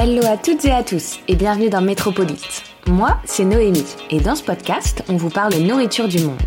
Hello à toutes et à tous et bienvenue dans Métropolite. Moi, c'est Noémie et dans ce podcast, on vous parle nourriture du monde.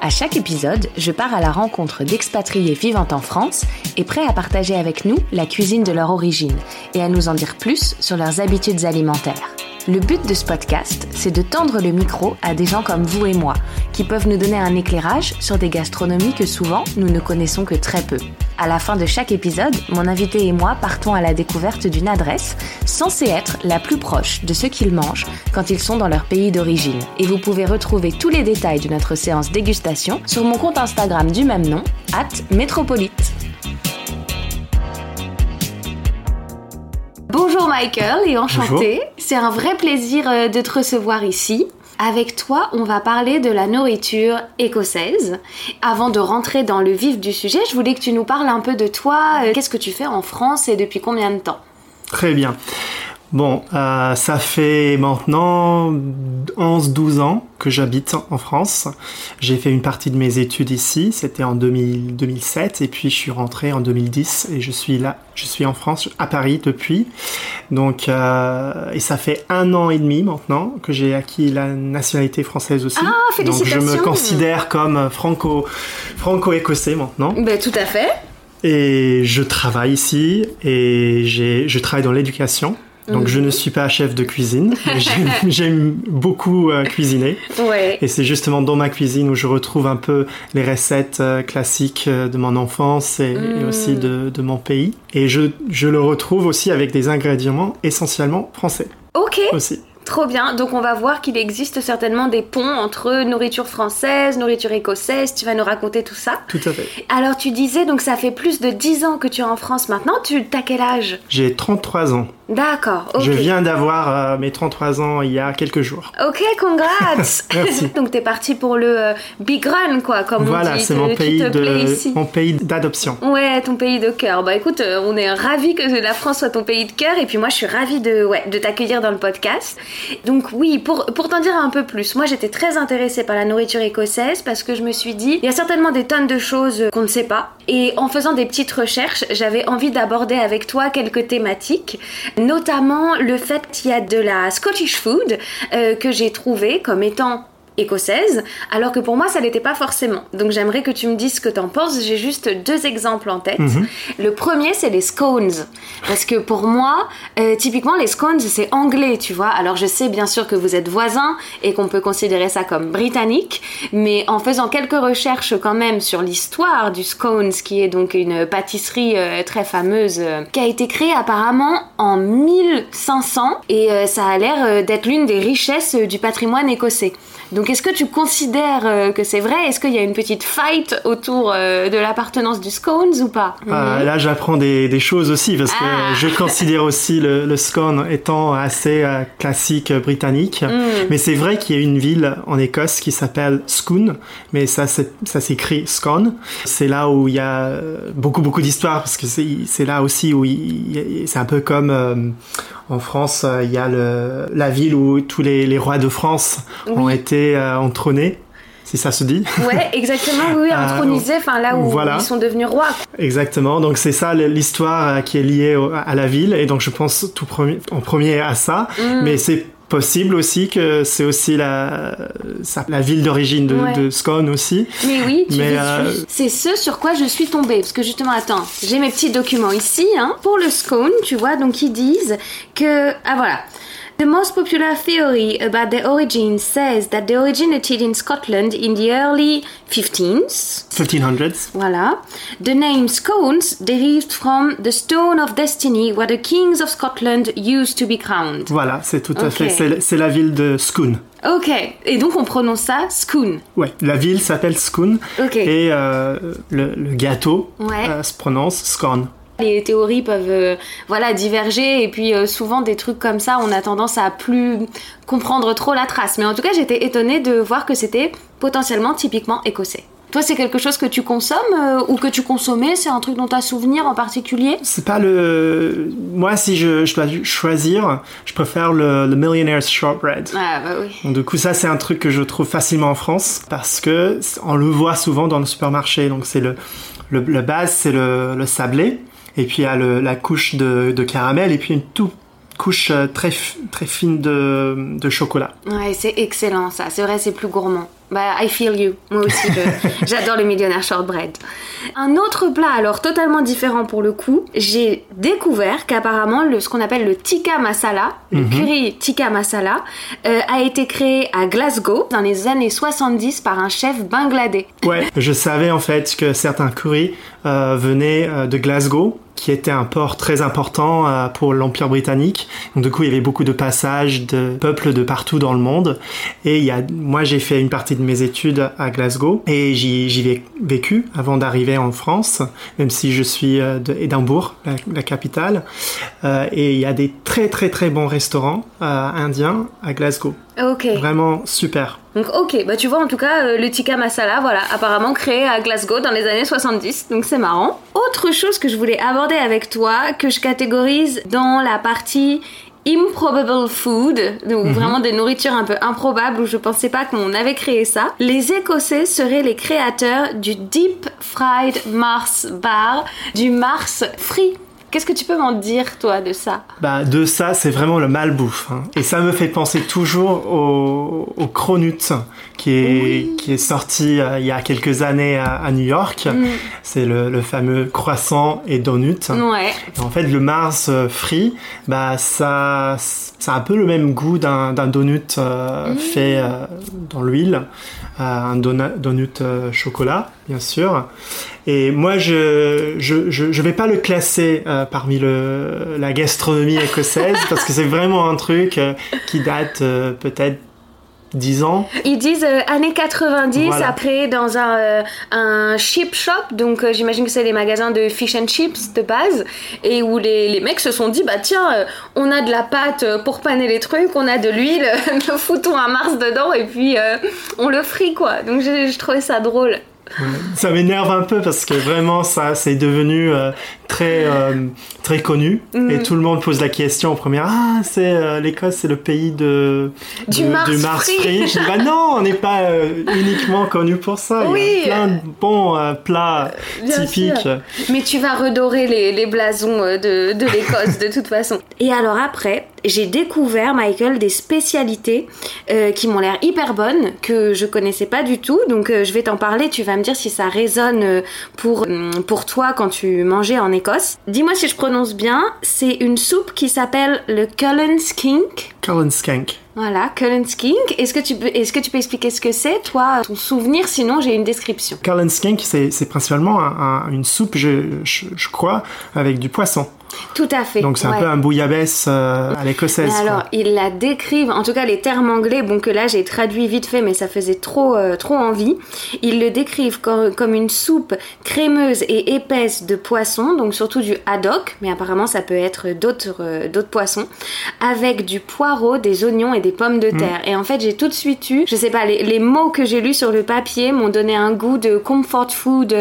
À chaque épisode, je pars à la rencontre d'expatriés vivant en France et prêts à partager avec nous la cuisine de leur origine et à nous en dire plus sur leurs habitudes alimentaires. Le but de ce podcast, c'est de tendre le micro à des gens comme vous et moi, qui peuvent nous donner un éclairage sur des gastronomies que souvent nous ne connaissons que très peu. À la fin de chaque épisode, mon invité et moi partons à la découverte d'une adresse censée être la plus proche de ce qu'ils mangent quand ils sont dans leur pays d'origine. Et vous pouvez retrouver tous les détails de notre séance dégustation sur mon compte Instagram du même nom, at métropolite. Bonjour Michael et enchanté. C'est un vrai plaisir euh, de te recevoir ici. Avec toi, on va parler de la nourriture écossaise. Avant de rentrer dans le vif du sujet, je voulais que tu nous parles un peu de toi. Euh, Qu'est-ce que tu fais en France et depuis combien de temps? Très bien. Bon, euh, ça fait maintenant 11-12 ans que j'habite en France. J'ai fait une partie de mes études ici, c'était en 2000, 2007, et puis je suis rentré en 2010 et je suis là, je suis en France, à Paris depuis. Donc, euh, et ça fait un an et demi maintenant que j'ai acquis la nationalité française aussi. Ah, Donc je me félicitations. considère comme franco, franco-écossais maintenant. Ben tout à fait. Et je travaille ici et je travaille dans l'éducation. Donc je ne suis pas chef de cuisine, j'aime, beaucoup euh, cuisiner. Ouais. Et c'est justement dans ma cuisine où je retrouve un peu les recettes euh, classiques euh, de mon enfance et, et aussi de, de mon pays. Et je, je le retrouve aussi avec des ingrédients essentiellement français Ok. aussi. Trop bien. Donc on va voir qu'il existe certainement des ponts entre nourriture française, nourriture écossaise. Tu vas nous raconter tout ça. Tout à fait. Alors tu disais donc ça fait plus de 10 ans que tu es en France maintenant. Tu as quel âge? J'ai 33 ans. D'accord. Je viens d'avoir euh, mes 33 ans il y a quelques jours. Ok, congrats. Merci. donc t'es parti pour le euh, big run quoi, comme on Voilà, dit. c'est Tu- mon mon pays d'adoption. Ouais, ton pays de cœur. Bah écoute, euh, on est ravis que la France soit ton pays de cœur et puis moi je suis ravie de, ouais, de t'accueillir dans le podcast. Donc oui, pour, pour t'en dire un peu plus, moi j'étais très intéressée par la nourriture écossaise parce que je me suis dit, il y a certainement des tonnes de choses qu'on ne sait pas. Et en faisant des petites recherches, j'avais envie d'aborder avec toi quelques thématiques, notamment le fait qu'il y a de la Scottish food euh, que j'ai trouvé comme étant écossaise, alors que pour moi ça l'était pas forcément. Donc j'aimerais que tu me dises ce que t'en penses. J'ai juste deux exemples en tête. Le premier c'est les scones, parce que pour moi, euh, typiquement les scones c'est anglais, tu vois. Alors je sais bien sûr que vous êtes voisins et qu'on peut considérer ça comme britannique, mais en faisant quelques recherches quand même sur l'histoire du scones, qui est donc une pâtisserie euh, très fameuse, euh, qui a été créée apparemment en 1500 et ça a l'air d'être l'une des richesses du patrimoine écossais. Donc est-ce que tu considères euh, que c'est vrai? Est-ce qu'il y a une petite fight autour euh, de l'appartenance du scones ou pas? Euh, là, j'apprends des, des choses aussi parce que Mhm. Ah. je considère aussi le, le scone étant assez euh, classique britannique. Mhm. Mais c'est vrai qu'il y a une ville en Écosse qui s'appelle Scone, mais ça, s'écrit scone. C'est là où il y a beaucoup, beaucoup d'histoires parce que c'est là aussi où c'est un peu comme euh, en France, il y a le, la ville où tous les, les rois de France ont été euh, entrônés. Si ça se dit. Ouais, exactement, oui, oui, Euh, enfin là où voilà. ils sont devenus rois. Exactement, donc c'est ça l'histoire euh, qui est liée au- à la ville, et donc je pense tout premier, en premier à ça, Mm. mais c'est possible aussi que c'est aussi la, la ville d'origine de, Ouais. de Scone aussi. Mais oui, euh, c'est ce sur quoi je suis tombée. Parce que justement, attends, j'ai mes petits documents ici. Hein, pour le scone, tu vois, donc ils disent que... Ah voilà. The most popular theory about their origin says that they originated in Scotland in the early 15th. 1500s. Voilà. The name scones derived from the stone of destiny where the kings of Scotland used to be crowned. Voilà, c'est tout à fait. c'est- la ville de Scone. Ok. Et donc on prononce ça scone. Ouais, la ville s'appelle Scone. Ok. Et euh, le, le gâteau Ouais. euh, se prononce scone. Les théories peuvent euh, voilà diverger et puis euh, souvent des trucs comme ça on a tendance à plus comprendre trop la trace. Mais en tout cas j'étais étonnée de voir que c'était potentiellement typiquement écossais. Toi c'est quelque chose que tu consommes euh, ou que tu consommais? C'est un truc dont tu as souvenir en particulier? C'est pas le. Moi, si je, je dois choisir, je préfère le, le Millionaire's Shortbread. Ah bah oui. Donc, du coup, ça, c'est un truc que je trouve facilement en France parce que on le voit souvent dans le supermarché. Donc, c'est le, le, base, c'est le, le sablé. Et puis, il y a le- la couche de, de caramel et puis une toute couche euh, très, très fine de, de chocolat. Ouais, c'est excellent ça. C'est vrai, c'est plus gourmand. Bah, I feel you. Moi aussi, j'adore le millionnaire shortbread. Un autre plat, alors totalement différent pour le coup, j'ai découvert qu'apparemment, ce qu'on appelle le tikka masala, le curry tikka masala, euh, a été créé à Glasgow dans les années 70 par un chef bangladais. Ouais, je savais en fait que certains currys euh, venaient de Glasgow, qui était un port très important euh, pour l'Empire britannique. Donc du coup, il y avait beaucoup de passages de peuples de partout dans le monde. Et il y a, moi, j'ai fait une partie de mes études à Glasgow et j'y ai vécu avant d'arriver en France, même si je suis euh, de Édimbourg, la, capitale. Euh, et il y a des très très très bons restaurants indiens à Glasgow. Ok. Vraiment super. Donc ok, bah tu vois en tout cas euh, le tikka masala, voilà, apparemment créé à Glasgow dans les années 70, donc c'est marrant. Autre chose que je voulais aborder avec toi, que je catégorise dans la partie improbable food, donc vraiment des nourritures un peu improbables où je pensais pas qu'on avait créé ça. Les Écossais seraient les créateurs du deep fried Mars bar, du Mars frit. Qu'est-ce que tu peux m'en dire toi de ça Bah, de ça, c'est vraiment le malbouffe. hein. Et ça me fait penser toujours au, au Cronut, qui est, qui est sorti euh, il y a quelques années à, à New York. C'est le, le fameux croissant et donut. Ouais. Et en fait, le Mars euh, frit, bah, ça, ça a un peu le même goût d'un donut euh, fait euh, dans l'huile. Un donut chocolat, bien sûr. Et moi, je je, je, je vais pas le classer euh, parmi le, la gastronomie écossaise parce que c'est vraiment un truc euh, qui date euh, peut-être 10 ans. Ils disent euh, années 90, Voilà. après dans un, euh, un chip shop, donc euh, j'imagine que c'est les magasins de fish and chips de base, et où les, les mecs se sont dit, bah tiens, on a de la pâte pour paner les trucs, on a de l'huile, nous foutons un Mars dedans, et puis on le frit quoi. Donc j'ai- je trouvais ça drôle. Ça m'énerve un peu parce que vraiment ça c'est devenu euh, très euh, très connu Mm. et tout le monde pose la question en première ah c'est euh, l'Écosse c'est le pays de Du Mars free. free. Je dis bah non on n'est pas uniquement connu pour ça Oui. il y a plein de bons plats Bien typiques sûr. Mais tu vas redorer les, les blasons de, de l'Écosse de toute façon. Et alors après, j'ai découvert, Michael, des spécialités euh, qui m'ont l'air hyper bonnes, que je connaissais pas du tout. Donc euh, je vais t'en parler, tu vas me dire si ça résonne euh, pour, pour toi quand tu mangeais en Écosse. Dis-moi si je prononce bien, c'est une soupe qui s'appelle le Cullen Skink. Colin Skank Voilà, Cullen Skink. Est-ce que, tu peux- est-ce que tu peux expliquer ce que c'est, toi, ton souvenir? Sinon, j'ai une description. Colin Skank c'est c'est principalement un- un- une soupe je, je, je crois avec du poisson Tout à fait. donc c'est un peu un bouillabaisse euh, à l'écossaise alors, ils la décrivent, en tout cas les termes anglais, bon que là j'ai traduit vite fait, mais ça faisait trop, euh, trop envie. Ils le décrivent comme, comme une soupe crémeuse et épaisse de poisson, donc surtout du haddock, mais apparemment ça peut être d'autres, euh, d'autres poissons, avec du poireau, des oignons et des pommes de terre. Et en fait, j'ai tout de suite eu, je sais pas, les, les mots que j'ai lus sur le papier m'ont donné un goût de comfort food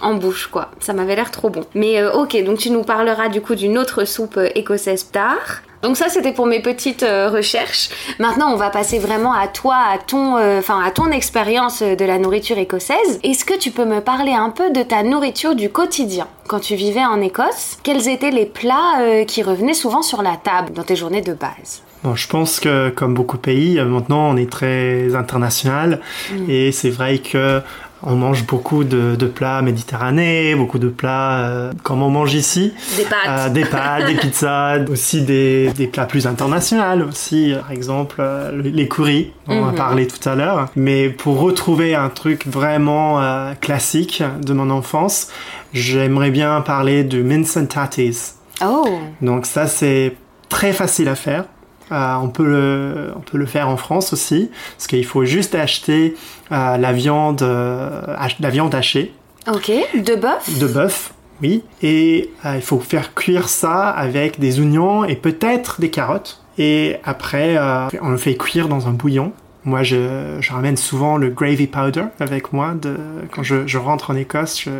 en bouche, quoi. Ça m'avait l'air trop bon. Mais ok, donc tu nous parleras du coup d'une autre soupe euh, écossaise tard. Donc ça c'était pour mes petites euh, recherches. Maintenant on va passer vraiment à toi, à ton, euh, enfin à ton expérience de la nourriture écossaise. Est-ce que tu peux me parler un peu de ta nourriture du quotidien? Quand tu vivais en Écosse Quels étaient les plats euh, qui revenaient souvent sur la table dans tes journées de base? Bon, je pense que comme beaucoup de pays, maintenant on est très international et c'est vrai que On mange beaucoup de, de plats méditerranéens, beaucoup de plats euh, comme on mange ici. Des pâtes. Euh, des pâtes, des pizzas, aussi des, des plats plus internationaux aussi, par exemple euh, le- les currys dont on a Mhm. parlé tout à l'heure. Mais pour retrouver un truc vraiment euh, classique de mon enfance, j'aimerais bien parler du mince and tatties. Oh, Donc ça c'est très facile à faire. Euh, on, peut le, on peut le faire en France aussi, parce qu'il faut juste acheter euh, la, viande, euh, la viande hachée ok. De bœuf de bœuf, oui, et euh, il faut faire cuire ça avec des oignons et peut-être des carottes. Et après, euh, on le fait cuire dans un bouillon. Moi, je, je ramène souvent le gravy powder avec moi. De, quand je, je rentre en Écosse, je,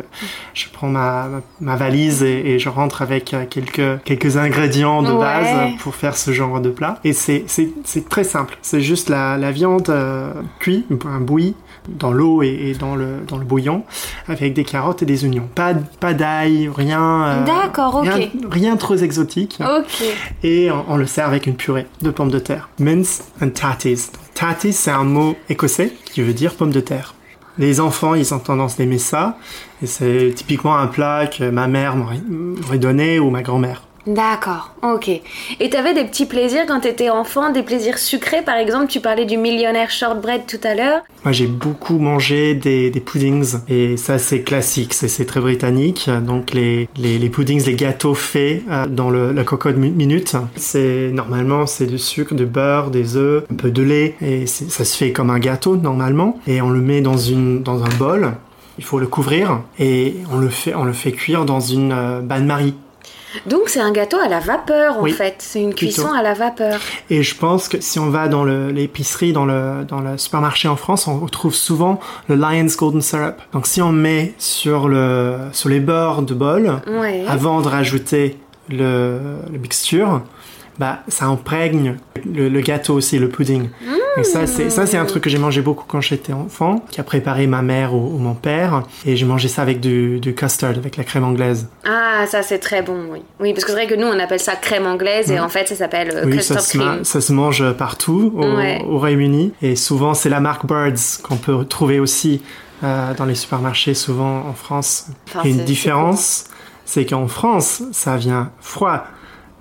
je prends ma, ma, ma valise et, et je rentre avec euh, quelques, quelques ingrédients de Ouais. base pour faire ce genre de plat. Et c'est très simple. C'est juste la, la viande euh, cuite, un bouilli, dans l'eau et, et dans, le, dans le bouillon, avec des carottes et des oignons. Pas, pas d'ail, rien. euh, D'accord, ok. Rien, rien trop exotique. Ok. Et on, on le sert avec une purée de pommes de terre. Mince and tatties. Tatties, c'est un mot écossais qui veut dire pomme de terre. Les enfants, ils ont tendance d'aimer ça. Et c'est typiquement un plat que ma mère m'aurait donné ou ma grand-mère. D'accord, ok. Et t'avais des petits plaisirs quand t'étais enfant, des plaisirs sucrés par exemple Tu parlais du millionnaire shortbread tout à l'heure. Moi, j'ai beaucoup mangé des, puddings et ça, c'est classique, c'est très britannique. Donc, les, puddings, les gâteaux faits euh, dans la cocotte mi- minute, c'est normalement c'est du sucre, du beurre, des œufs, un peu de lait et ça se fait comme un gâteau normalement et on le met dans une dans un bol. Il faut le couvrir et on le fait on le fait cuire dans une euh, bain-marie. Donc c'est un gâteau à la vapeur en Oui, fait, c'est une plutôt. cuisson à la vapeur. Et je pense que si on va dans l'épicerie, dans le, dans le supermarché en France, on retrouve souvent le Lion's Golden Syrup. Donc si on met sur, le, sur les bords de bol, Ouais. avant de rajouter le, la mixture, bah, ça imprègne le, le gâteau aussi, le pudding. Et ça, c'est, ça, c'est un truc que j'ai mangé beaucoup quand j'étais enfant, qui a préparé ma mère ou, ou mon père. Et j'ai mangé ça avec du, du custard, avec la crème anglaise. Ah, ça c'est très bon, oui. Oui, parce que c'est vrai que nous on appelle ça crème anglaise et en fait ça s'appelle euh, Oui, custard ça se, cream. ça se mange partout au, Ouais. au Royaume-Uni. Et souvent, c'est la marque Birds qu'on peut trouver aussi euh, dans les supermarchés, souvent en France. Enfin, et c'est- une c'est différence, c'est qu'en France, ça vient froid.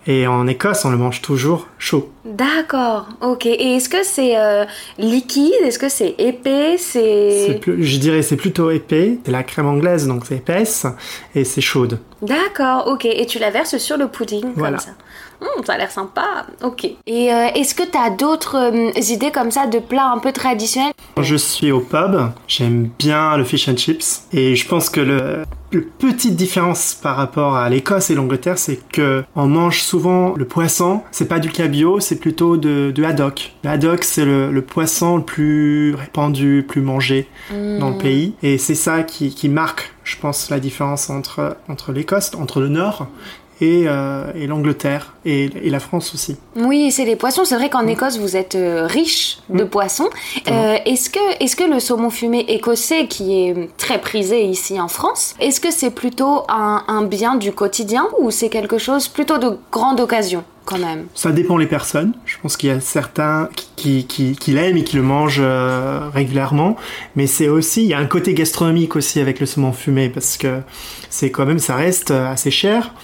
Et en Écosse, on le mange toujours chaud. D'accord, ok. Et est-ce que c'est euh, liquide? Est-ce que c'est épais? C'est je dirais c'est plutôt épais. C'est la crème anglaise, donc c'est épaisse et c'est chaude. D'accord, ok. Et tu la verses sur le pudding Voilà. comme ça. Hum, ça a l'air sympa. Ok. Et euh, est-ce que t'as d'autres euh, idées comme ça de plats un peu traditionnels? Quand je suis au pub, j'aime bien le fish and chips. Et je pense que le, le petite différence par rapport à l'Écosse et l'Angleterre, c'est que on mange souvent le poisson. C'est pas du cabillaud, c'est plutôt de, du haddock. Le haddock, c'est le, le poisson le plus répandu, plus mangé dans le pays. Et c'est ça qui, qui marque, je pense, la différence entre, entre l'Écosse, entre le Nord et, euh, et l'Angleterre et, et la France aussi. Oui, c'est les poissons. C'est vrai qu'en Écosse, vous êtes euh, riche de poissons. Euh, est-ce que, est-ce que le saumon fumé écossais, qui est très prisé ici en France, est-ce que c'est plutôt un, un bien du quotidien ou c'est quelque chose plutôt de grande occasion? Quand même Ça dépend les personnes. Je pense qu'il y a certains qui, qui, qui l'aiment et qui le mangent euh, régulièrement. Mais c'est aussi, il y a un côté gastronomique aussi avec le saumon fumé parce que c'est quand même, ça reste euh, assez cher.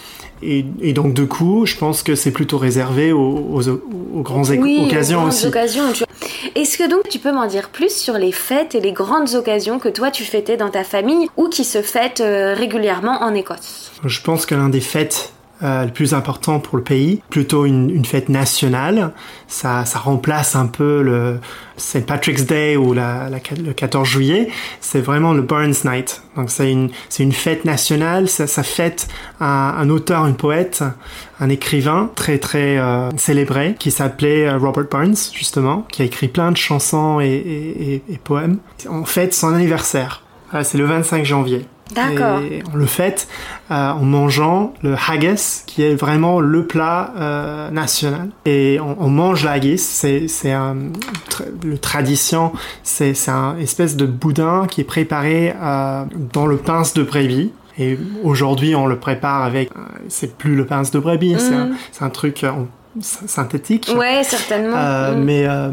Et, et donc, du coup, je pense que c'est plutôt réservé aux, aux, aux grandes oui, occasions grandes aussi. occasions. tu- Est-ce que donc tu peux m'en dire plus sur les fêtes et les grandes occasions que toi tu fêtais dans ta famille ou qui se fêtent euh, régulièrement en Écosse? Je pense que l'un des fêtes euh, le plus important pour le pays, plutôt une, une fête nationale, ça, ça remplace un peu le St. Patrick's Day ou la, la- le 14 juillet. C'est vraiment le Burns Night. Donc c'est une, c'est une fête nationale. Ça, ça fête un, un auteur, un poète, un écrivain très très euh, célébré qui s'appelait euh, Robert Burns justement, qui a écrit plein de chansons et, et- et- poèmes. On fête son anniversaire. Voilà, c'est le 25 janvier. D'accord. Et on le fête euh, en mangeant le haggis, qui est vraiment le plat euh, national. Et on, on mange le haggis, c'est c'est un tra- le tradition, c'est c'est un espèce de boudin qui est préparé euh, dans le pince de brebis. Et aujourd'hui, on le prépare avec, euh, c'est plus le pince de brebis, c'est un, c'est un truc, on synthétique. Ouais, certainement. Euh, Mm. Mais euh,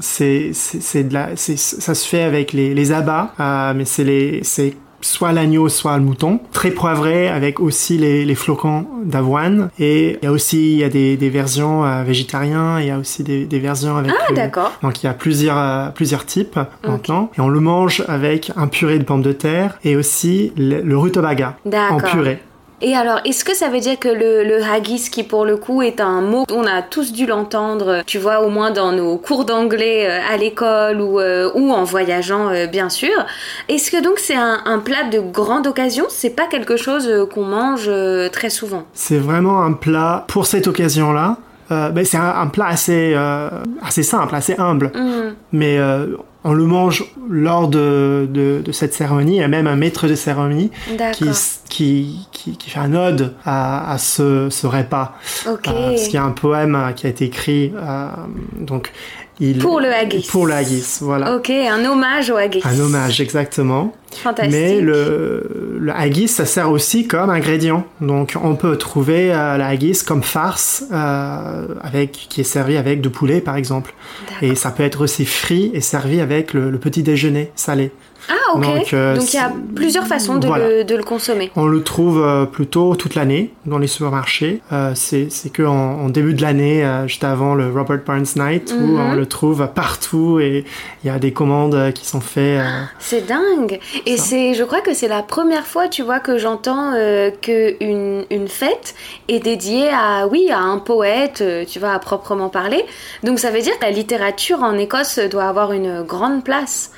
c'est c'est c'est de la c'est ça se fait avec les les abats, euh, mais c'est les c'est soit l'agneau, soit le mouton. Très poivré avec aussi les, les flocons d'avoine. Et il y a aussi il y a des, des versions euh, végétariennes, il y a aussi des, des versions avec... Ah, d'accord. donc il y a plusieurs, euh, plusieurs types maintenant. Et on le mange avec un purée de pommes de terre et aussi le, le rutabaga en purée. Et alors, est-ce que ça veut dire que le, haggis, qui pour le coup est un mot, on a tous dû l'entendre, tu vois, au moins dans nos cours d'anglais euh, à l'école ou, euh, en voyageant, euh, bien sûr. Est-ce que donc c'est un, un plat de grande occasion? C'est pas quelque chose euh, qu'on mange euh, très souvent? C'est vraiment un plat pour cette occasion-là. Euh, ben, c'est un, un plat assez, euh, assez simple, assez humble. Hmm, Mais euh, on le mange lors de, de, de cette cérémonie. Il y a même un maître de cérémonie qui, D'accord. qui, qui, qui fait un ode à, à ce, ce repas. Ok. Euh, parce qu'il y a un poème qui a été écrit. donc, il, Pour le haggis. Pour le haggis, voilà. Ok, un hommage au haggis. Un hommage, exactement. Fantastique. Mais le, le haggis, ça sert aussi comme ingrédient. Donc, on peut trouver euh, la haggis comme farce euh, avec, qui est servi avec du poulet, par exemple. Et ça peut être aussi frit et servi avec le, le petit déjeuner salé. Ah, ok. Donc, euh, Donc il y a plusieurs façons de, Voilà. le, de le consommer. On le trouve euh, plutôt toute l'année dans les supermarchés. Euh, c'est que en, en début de l'année, juste avant le Robert Barnes Night, où Mhm. on le trouve partout et il y a des commandes qui sont faites. euh, C'est dingue. Et c'est, je crois que c'est la première fois, tu vois, que j'entends que une, une fête est dédiée à, oui, à un poète, tu vois, à proprement parler. Donc ça veut dire que la littérature en Écosse doit avoir une grande place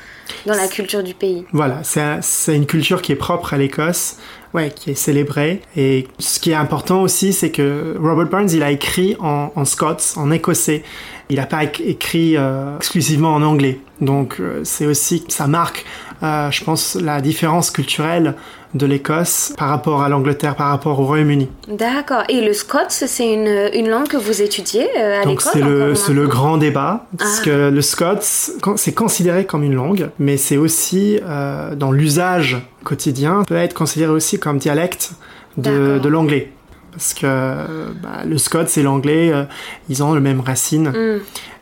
dans la culture du pays. Voilà, c'est un- c'est une culture qui est propre à l'Écosse, ouais, qui est célébrée. Et ce qui est important aussi, c'est que Robert Burns, il a écrit en, scots, en écossais. Il n'a pas éc- écrit euh, exclusivement en anglais. Donc euh, c'est aussi, ça marque, euh, je pense, la différence culturelle de l'Écosse par rapport à l'Angleterre, par rapport au Royaume-Uni. D'accord. Et le scots, c'est une, une langue que vous étudiez euh, à Donc l'école c'est le, encore c'est le maintenant grand débat, parce Ah. que le scots, c'est considéré comme une langue, mais c'est aussi, euh, dans l'usage quotidien, peut être considéré aussi comme dialecte de, l'anglais. Parce que bah, le scots et l'anglais, euh, ils ont le même racine.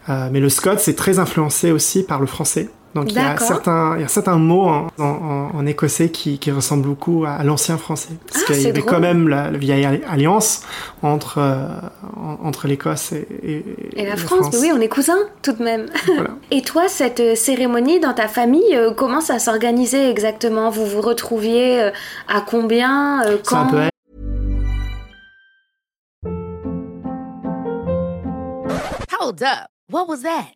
Euh, mais le scots c'est très influencé aussi par le français. Donc il y, a certains, il y a certains mots en, en- en- en écossais qui, qui ressemblent beaucoup à, l'ancien français. Parce Ah, qu'il y avait drôle. quand même la, la vieille alliance entre, euh, en- entre l'Écosse et, et- Et la France, mais oui, on est cousins tout de même. Voilà. Et toi, cette euh, cérémonie dans ta famille, euh, comment ça s'organisait exactement? Vous vous retrouviez euh, à combien euh, Ça Quand? peut être Hold up. What was that?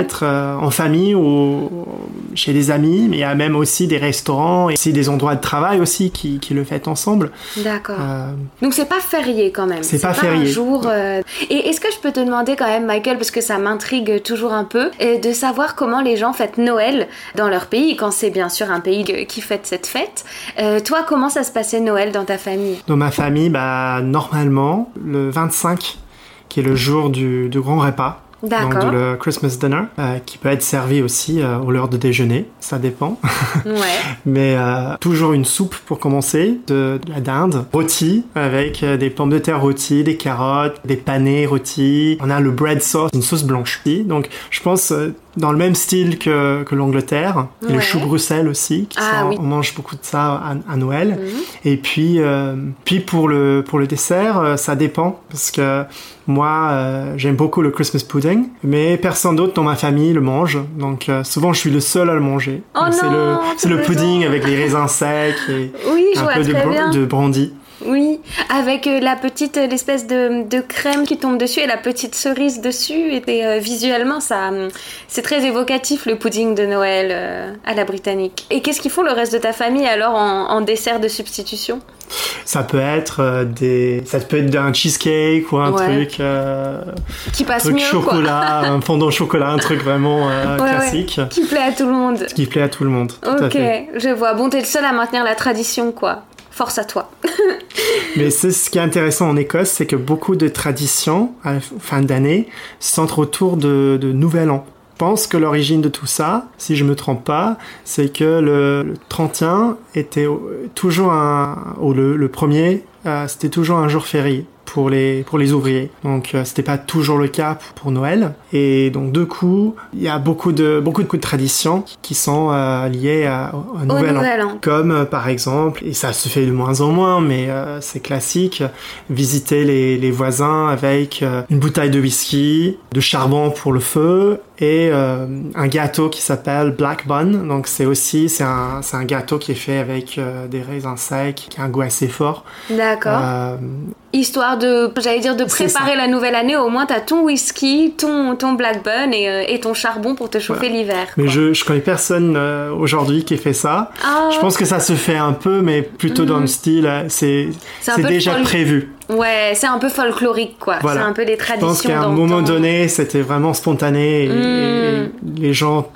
être euh, en famille ou chez des amis, mais il y a même aussi des restaurants et aussi des endroits de travail aussi qui, qui le fêtent ensemble. D'accord. Euh, Donc c'est pas férié quand même. C'est pas un férié. jour. euh, Et est-ce que je peux te demander quand même, Michael, parce que ça m'intrigue toujours un peu, euh, de savoir comment les gens fêtent Noël dans leur pays, quand c'est bien sûr un pays qui fête cette fête. Euh, toi, comment ça se passait Noël dans ta famille? Dans ma famille, bah, normalement, le 25, qui est le jour du, du grand repas, D'accord. donc le Christmas dinner, euh, qui peut être servi aussi euh, au l'heure de déjeuner, ça dépend. Ouais. Mais euh, toujours une soupe pour commencer, de, de la dinde rôtie avec des pommes de terre rôties, des carottes, des panais rôtis. On a le bread sauce, une sauce blanche. Donc je pense dans le même style que, que l'Angleterre. Et Ouais. le chou Bruxelles aussi. qui Ah sont- oui. Mhm. On mange beaucoup de ça à, à Noël. Et puis, euh, puis pour le pour le dessert, euh, ça dépend parce que moi euh, j'aime beaucoup le Christmas pudding, mais personne d'autre dans ma famille le mange. Donc euh, souvent je suis le seul à le manger. Oh c'est le pudding avec les raisins secs et Oui, un peu bien. de brandy. Oui, avec euh, la petite, euh, l'espèce de, de crème qui tombe dessus et la petite cerise dessus. Et, et, euh, visuellement, ça, hum, c'est très évocatif le pudding de Noël euh, à la britannique. Et qu'est-ce qu'ils font le reste de ta famille alors en, en dessert de substitution? Ça peut être euh, des, ça peut être un cheesecake ou un Ouais. truc, Qui passe truc mieux, chocolat, un fondant au chocolat, un truc vraiment. Ouais, classique Qui plaît à tout le monde. qui plaît à tout le monde. Tout à Ok, fait. je vois. Bon, t'es le seul à maintenir la tradition, quoi. Force à toi. Mais c'est ce qui est intéressant en Écosse, c'est que beaucoup de traditions à fin d'année se centrent autour de, Nouvel An. Je pense que l'origine de tout ça, si je me trompe pas, c'est que le, le 31 était toujours un, ou le premier, euh, c'était toujours un jour férié pour les pour les ouvriers. Donc euh, c'était pas toujours le cas pour, Noël. Et donc du coup, il y a beaucoup de beaucoup de, de traditions qui sont euh, liées à, au Nouvel, Nouvel An. An. Comme euh, par exemple, et ça se fait de moins en moins, mais euh, c'est classique, visiter les, les voisins avec euh, une bouteille de whisky, de charbon pour le feu et euh, un gâteau qui s'appelle Black Bun. Donc c'est aussi c'est un c'est un gâteau qui est fait avec euh, des raisins secs, qui a un goût assez fort. D'accord. Euh, Histoire de, j'allais dire, de préparer la nouvelle année, au moins t'as ton whisky, ton, ton black bun et, et ton charbon pour te chauffer l'hiver. mais je je connais personne aujourd'hui qui fait ça. Ah. Je pense que ça se fait un peu, mais plutôt dans le style euh, c'est. C'est déjà prévu. Ouais, c'est un peu folklorique, quoi. Voilà. C'est un peu des Je traditions. pense qu'à un moment donné, c'était vraiment spontané et, Mm. et les gens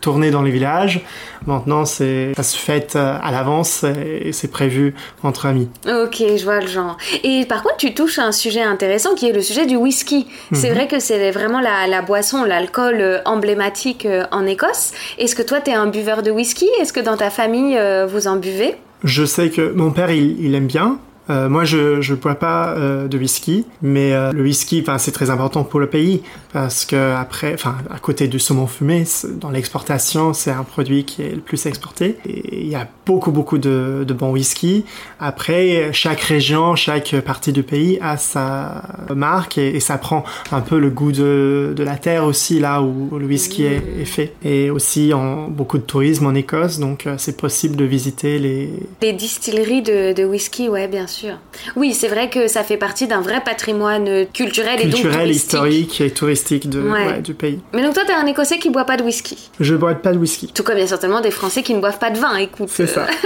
tournaient dans les villages. Maintenant, c'est ça se fait euh, à l'avance et c'est prévu entre amis. Ok, je vois le genre. Et par contre, tu touches à un sujet intéressant qui est le sujet du whisky. C'est vrai que c'est vraiment la, la boisson, l'alcool euh, emblématique euh, en Écosse. Est-ce que toi, t'es un buveur de whisky? Est-ce que dans ta famille, vous en buvez? Je sais que mon père, il, il aime bien. Euh, moi, je je bois pas euh, de whisky, mais euh, le whisky, c'est très important pour le pays parce que après, enfin, à côté du saumon fumé, dans l'exportation, c'est un produit qui est le plus exporté. Et il y a beaucoup, beaucoup de, de bons whisky. Après, chaque région, chaque partie du pays a sa marque et, et ça prend un peu le goût de, de la terre aussi là où le whisky est, est fait. Et aussi en beaucoup de tourisme en Écosse, donc euh, c'est possible de visiter les Les distilleries de, de whisky, ouais, bien sûr. Oui, c'est vrai que ça fait partie d'un vrai patrimoine culturel et donc culturels, touristique. historiques et touristiques de, Ouais. ouais, du pays. Mais donc toi, t'es un Écossais qui boit pas de whisky? Je bois pas de whisky. Tout comme il y a certainement des Français qui ne boivent pas de vin, écoute. C'est ça.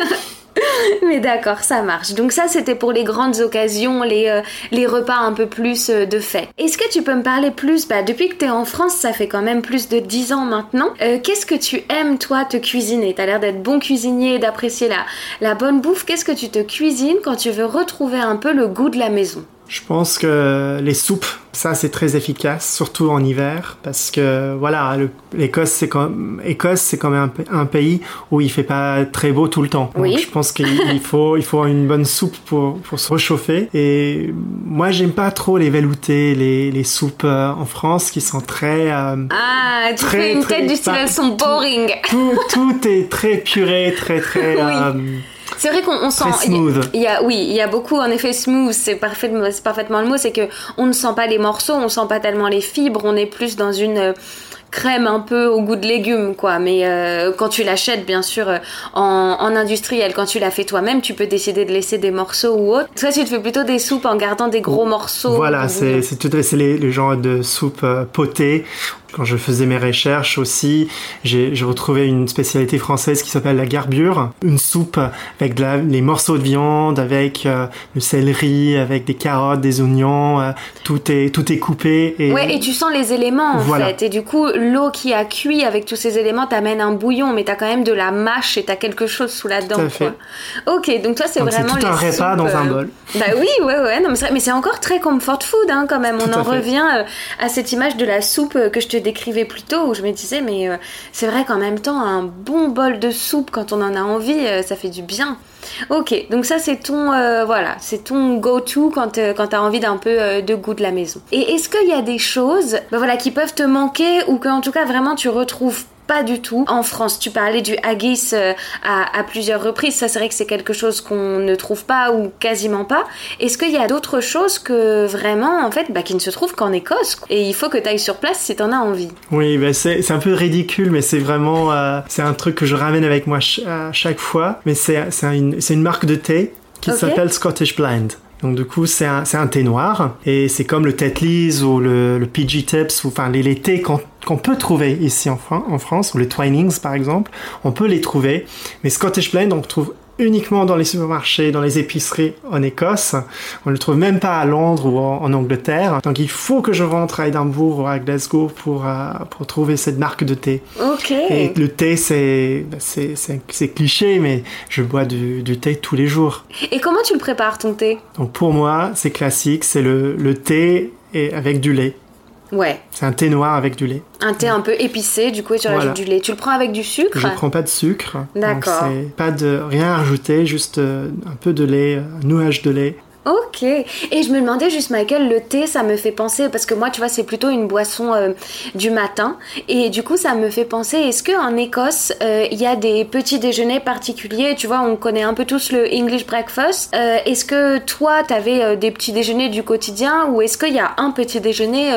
Mais d'accord, ça marche. Donc ça, c'était pour les grandes occasions, les, euh, repas un peu plus euh, de fête. Est-ce que tu peux me parler plus bah, Depuis que tu es en France, ça fait quand même plus de 10 ans maintenant. Euh, Qu'est-ce que tu aimes, toi, te cuisiner? T'as l'air d'être bon cuisinier, d'apprécier la, la bonne bouffe. Qu'est-ce que tu te cuisines quand tu veux retrouver un peu le goût de la maison? Je pense que les soupes, ça c'est très efficace, surtout en hiver, parce que voilà, l'Écosse c'est c'est quand même un, un pays où il fait pas très beau tout le temps. Oui. Donc je pense qu'il il faut il faut une bonne soupe pour pour se réchauffer. Et moi j'aime pas trop les veloutés, les les soupes euh, en France qui sont très euh, Ah, tu Très, fais une très- tête du style, elles sont boring. tout, tout est très puré, très très. Oui. euh, C'est vrai qu'on on sent. Smooth. Il y a, oui, il y a beaucoup en effet smooth. C'est parfaitement, c'est parfaitement le mot. C'est que on ne sent pas les morceaux, on sent pas tellement les fibres. On est plus dans une euh, crème un peu au goût de légumes, quoi. Mais euh, quand tu l'achètes, bien sûr, euh, en, en industriel, quand tu l'as fait toi-même, tu peux décider de laisser des morceaux ou autre. Toi, tu te fais plutôt des soupes en gardant des gros morceaux. Voilà, c'est c'est tout c'est les, les genres de soupe euh, potée. Quand je faisais mes recherches aussi, j'ai retrouvé une spécialité française qui s'appelle la garbure, une soupe avec de la- les morceaux de viande, avec euh, le céleri, avec des carottes, des oignons, euh, tout est tout est coupé et Ouais, et tu sens les éléments en Voilà. fait. Et du coup, l'eau qui a cuit avec tous ces éléments t'amène un bouillon, mais t'as quand même de la mâche et t'as quelque chose sous la dent. Tout à fait. Quoi. Ok, donc toi, c'est vraiment tout un les repas soupes, dans un euh, bol. Bah oui, ouais, ouais. Non, mais c'est encore très comfort food hein, quand même. On en revient euh, à cette image de la soupe que je te décrivais plus tôt, où je me disais, mais euh, c'est vrai qu'en même temps, un bon bol de soupe, quand on en a envie, euh, ça fait du bien. Ok, donc ça c'est ton euh, voilà, c'est ton go-to quand quand t'as envie d'un peu de goût de la maison. Et est-ce qu'il y a des choses, bah voilà, qui peuvent te manquer ou que en tout cas vraiment tu retrouves pas du tout en France. Tu parlais du haggis euh, à, à plusieurs reprises. Ça, c'est vrai que c'est quelque chose qu'on ne trouve pas ou quasiment pas. Est-ce qu'il y a d'autres choses que vraiment, en fait, bah, qui ne se trouvent qu'en Écosse quoi? Et il faut que tu ailles sur place si t'en as envie. Oui, ben c'est un peu ridicule, mais c'est vraiment euh, c'est un truc que je ramène avec moi ch- à chaque fois. Mais c'est c'est une c'est une marque de thé qui s'appelle Scottish Blend. Donc du coup, c'est un, un thé noir et c'est comme le Tetley's ou le, le PG Tips ou enfin les, les thés qu'on qu'on peut trouver ici en, en France ou les Twinings par exemple, on peut les trouver. Mais Scottish Blend, on trouve uniquement dans les supermarchés, dans les épiceries en Écosse. On le trouve même pas à Londres ou en, en Angleterre. Donc il faut que je rentre à Édimbourg ou à Glasgow pour, euh, pour trouver cette marque de thé. Ok. Et le thé, c'est c'est- c'est c'est cliché, mais je bois du, du thé tous les jours. Et comment tu le prépares ton thé? Donc pour moi, c'est classique, c'est le, le thé et avec du lait. Ouais. C'est un thé noir avec du lait. Un thé un peu épicé, du coup tu Voilà. rajoutes du lait. Tu le prends avec du sucre? Je prends pas de sucre. D'accord. pas de rien à rajouter, juste euh, un peu de lait, un nuage de lait. Ok. Et je me demandais juste, Michael, le thé, ça me fait penser, parce que moi, tu vois, c'est plutôt une boisson euh, du matin. Et du coup, ça me fait penser, est-ce qu'en Écosse, euh, il y a des petits déjeuners particuliers? Tu vois, on connaît un peu tous le English breakfast. Euh, est-ce que toi, t'avais des petits déjeuners du quotidien ou est-ce qu'il y a un petit déjeuner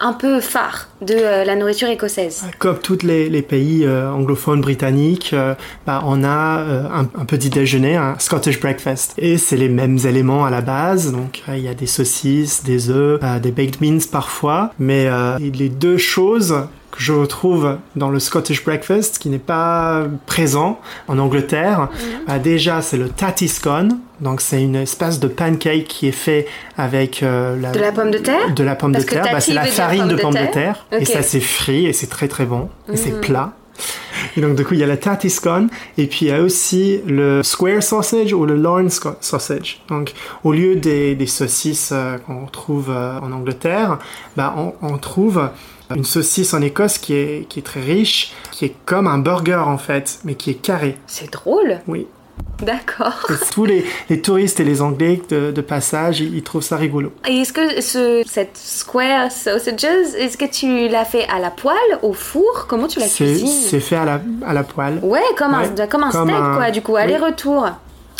un peu phare? De euh, la nourriture écossaise Comme tous les, les pays euh, anglophones britanniques, euh, bah, on a euh, un, un petit déjeuner, un Scottish breakfast. Et c'est les mêmes éléments à la base. Donc euh, il y a des saucisses, des œufs, euh, des baked beans parfois. Mais les deux choses que je retrouve dans le Scottish breakfast qui n'est pas présent en Angleterre, bah, déjà c'est le tatty scone. Donc c'est une espèce de pancake qui est fait avec euh, De la pomme de terre? De la pomme Parce de terre. Bah, c'est la farine de pomme de terre? Et ça c'est frit et c'est très très bon. Et c'est plat. Et donc du coup il y a la tatty scone et puis il y a aussi le square sausage ou le Lorne sausage. Donc au lieu des, des saucisses euh, qu'on trouve euh, en Angleterre, bah, on, on trouve une saucisse en Écosse qui est, qui est très riche, qui est comme un burger en fait, mais qui est carré. C'est drôle. Oui. D'accord. Tous les, les touristes et les Anglais de, de passage, ils, ils trouvent ça rigolo. Et est-ce que ce, cette square sausages, est-ce que tu l'as fait à la poêle, au four? Comment tu la C'est cuisines? c'est fait à la, à la poêle. Ouais, comme un, comme un comme steak, un- quoi, du coup, oui. aller-retour.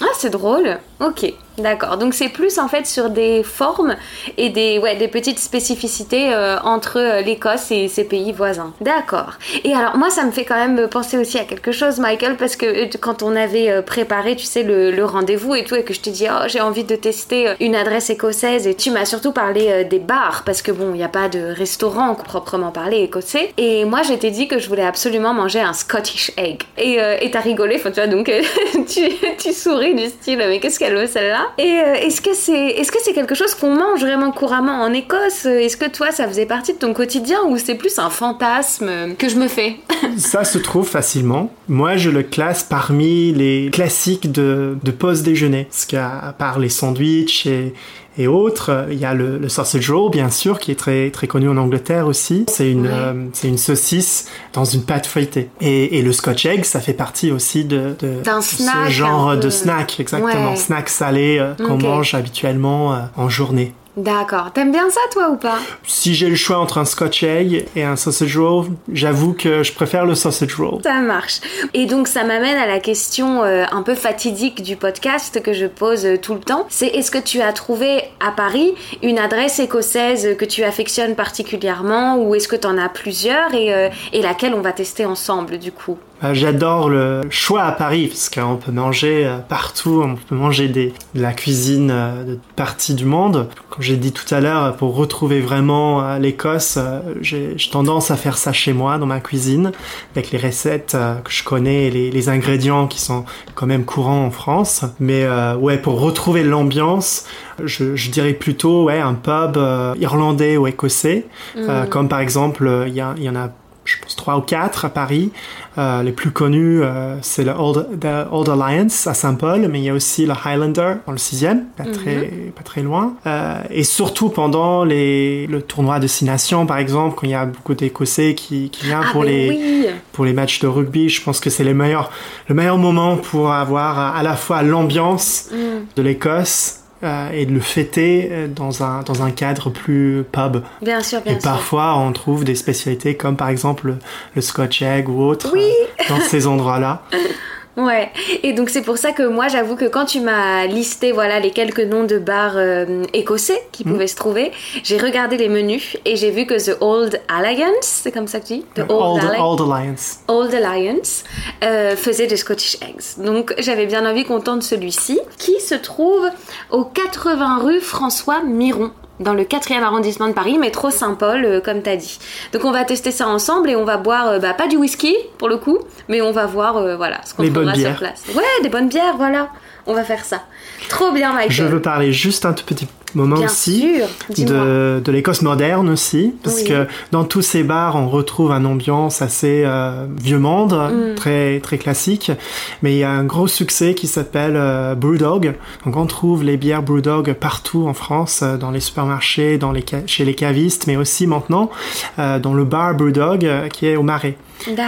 Ah, c'est drôle. Ok, d'accord. Donc c'est plus en fait sur des formes et des, ouais, des petites spécificités euh, entre euh, l'Écosse et ses pays voisins. D'accord. Et alors moi ça me fait quand même penser aussi à quelque chose, Michael, parce que euh, quand on avait préparé, tu sais, le, rendez-vous et tout, et que je te dis, oh, j'ai envie de tester une adresse écossaise, et tu m'as surtout parlé des bars, parce que bon, il n'y a pas de restaurant proprement parlé écossais. Et moi je t'ai dit que je voulais absolument manger un Scottish egg. Et t'as rigolé, enfin, tu vois, donc tu souris du style, mais qu'est-ce qu'elle veut celle-là? Et euh, est-ce que c'est est-ce que quelque chose qu'on mange vraiment couramment en Écosse? Est-ce que toi ça faisait partie de ton quotidien ou c'est plus un fantasme euh, que je me fais? Ça se trouve facilement. Moi, je le classe parmi les classiques de, de pause déjeuner. Parce qu'à part les sandwichs et, et autres, il y a le, le sausage roll, bien sûr, qui est très, très connu en Angleterre aussi. C'est une, Ouais. euh, c'est une saucisse dans une pâte feuilletée. Et, et le scotch egg, ça fait partie aussi de, ce snack, genre de snack, exactement. Ouais. Snack salé euh, qu'on mange habituellement euh, en journée. D'accord. T'aimes bien ça toi ou pas? Si j'ai le choix entre un scotch egg et un sausage roll, j'avoue que je préfère le sausage roll. Ça marche. Et donc ça m'amène à la question euh, un peu fatidique du podcast que je pose euh, tout le temps. C'est est-ce que tu as trouvé à Paris une adresse écossaise que tu affectionnes particulièrement ou est-ce que tu en as plusieurs et, euh, et laquelle on va tester ensemble du coup? J'adore le choix à Paris parce qu'on peut manger euh, partout, on peut manger des, de la cuisine euh, de parties du monde. Comme j'ai dit tout à l'heure, pour retrouver vraiment euh, l'Écosse, j'ai tendance à faire ça chez moi dans ma cuisine avec les recettes que je connais et les, les ingrédients qui sont quand même courants en France. Mais euh, ouais, pour retrouver l'ambiance, je, je dirais plutôt ouais un pub euh, irlandais ou écossais, Euh, comme par exemple il y, a- il y en a je pense trois ou quatre à Paris. Euh, les plus connus, euh, c'est le Old, the Old Alliance à Saint-Paul, mais il y a aussi le Highlander dans le sixième, pas très, pas très loin. Euh, et surtout pendant les, le tournoi de Six Nations, par exemple, quand il y a beaucoup d'Écossais qui, qui viennent Ah pour ben les oui. pour les matchs de rugby, je pense que c'est le meilleur moment pour avoir à la fois l'ambiance Mm. de l'Écosse euh, et de le fêter euh, dans un, dans un cadre plus pub. Bien sûr, bien Et sûr. parfois, on trouve des spécialités comme par exemple le, le Scotch Egg ou autre Oui. euh, dans ces endroits-là. Ouais, et donc c'est pour ça que moi j'avoue que quand tu m'as listé voilà les quelques noms de bars euh, écossais qui Hmm. pouvaient se trouver, j'ai regardé les menus et j'ai vu que The Old Alliance, c'est comme ça que tu dis? The Old, Alli- Old Alliance. Old Alliance euh, faisait des Scottish Eggs. Donc j'avais bien envie qu'on tente celui-ci, qui se trouve au 80 rue François Miron dans le 4e arrondissement de Paris, métro Saint-Paul, euh, comme t'as dit. Donc on va tester ça ensemble et on va boire, euh, bah, pas du whisky pour le coup, mais on va voir, euh, voilà, ce qu'on trouvera sur bières. place. Ouais, des bonnes bières, voilà. On va faire ça. Trop bien, Michael. Je veux parler juste un tout petit moment Bien aussi sûr, de, de l'Écosse moderne aussi, parce Oui. que dans tous ces bars, on retrouve une ambiance assez euh, vieux monde, Mm. très très classique, mais il y a un gros succès qui s'appelle euh, Brewdog. Donc on trouve les bières Brewdog partout en France, euh, dans les supermarchés, dans les chez les cavistes, mais aussi maintenant euh, dans le bar Brewdog euh, qui est au Marais.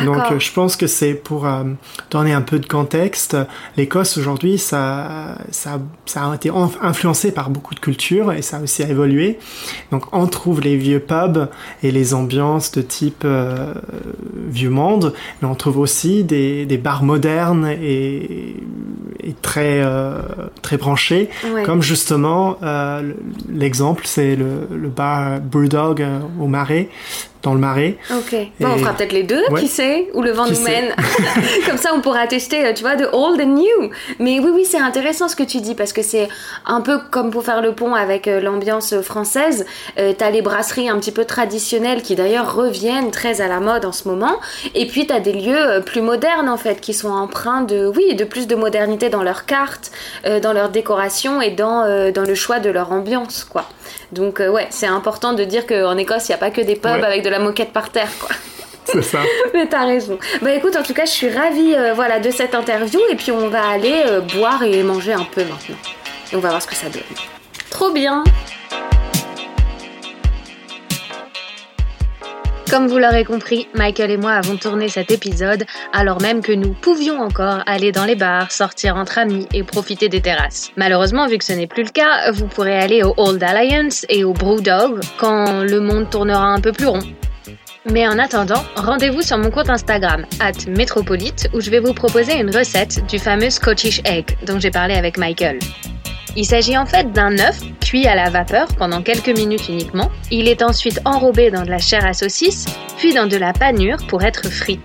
Donc euh, je pense que c'est pour euh, donner un peu de contexte. L'Écosse aujourd'hui, ça, ça, ça a été inf- influencé par beaucoup de cultures et ça a aussi évolué. Donc on trouve les vieux pubs et les ambiances de type euh, vieux monde, mais on trouve aussi des, des bars modernes et, et très euh, très branchés, Ouais. comme justement euh, l'exemple, c'est le, le bar Brewdog au Marais, dans le Marais. Ok. Bon, on fera peut-être les deux, Ouais. qui sait, où le vent Qui nous mène. Comme ça, on pourra tester, euh, tu vois, de old and new. Mais oui, oui, c'est intéressant ce que tu dis parce que c'est un peu comme pour faire le pont avec euh, l'ambiance française. Euh, t'as les brasseries un petit peu traditionnelles qui d'ailleurs reviennent très à la mode en ce moment. Et puis t'as des lieux euh, plus modernes en fait qui sont empreints de, oui, de plus de modernité dans leurs cartes, euh, dans leur décoration et dans, euh, dans le choix de leur ambiance, quoi. Donc ouais, c'est important de dire qu'en Écosse, il n'y a pas que des pubs Ouais. avec de la moquette par terre, quoi. C'est ça. Mais t'as raison. Bah écoute, en tout cas, je suis ravie euh, voilà, de cette interview et puis on va aller euh, boire et manger un peu maintenant. Et on va voir ce que ça donne. Trop bien Comme vous l'aurez compris, Michael et moi avons tourné cet épisode alors même que nous pouvions encore aller dans les bars, sortir entre amis et profiter des terrasses. Malheureusement, vu que ce n'est plus le cas, vous pourrez aller au Old Alliance et au Brewdog quand le monde tournera un peu plus rond. Mais en attendant, rendez-vous sur mon compte Instagram, at Metropolite, où je vais vous proposer une recette du fameux Scottish Egg dont j'ai parlé avec Michael. Il s'agit en fait d'un œuf cuit à la vapeur pendant quelques minutes uniquement. Il est ensuite enrobé dans de la chair à saucisse, puis dans de la panure pour être frit.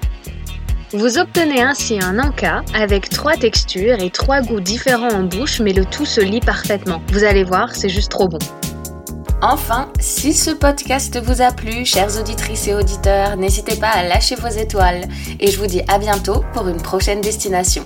Vous obtenez ainsi un encas avec trois textures et trois goûts différents en bouche, mais le tout se lie parfaitement. Vous allez voir, c'est juste trop bon. Enfin, si ce podcast vous a plu, chères auditrices et auditeurs, n'hésitez pas à lâcher vos étoiles. Et je vous dis à bientôt pour une prochaine destination.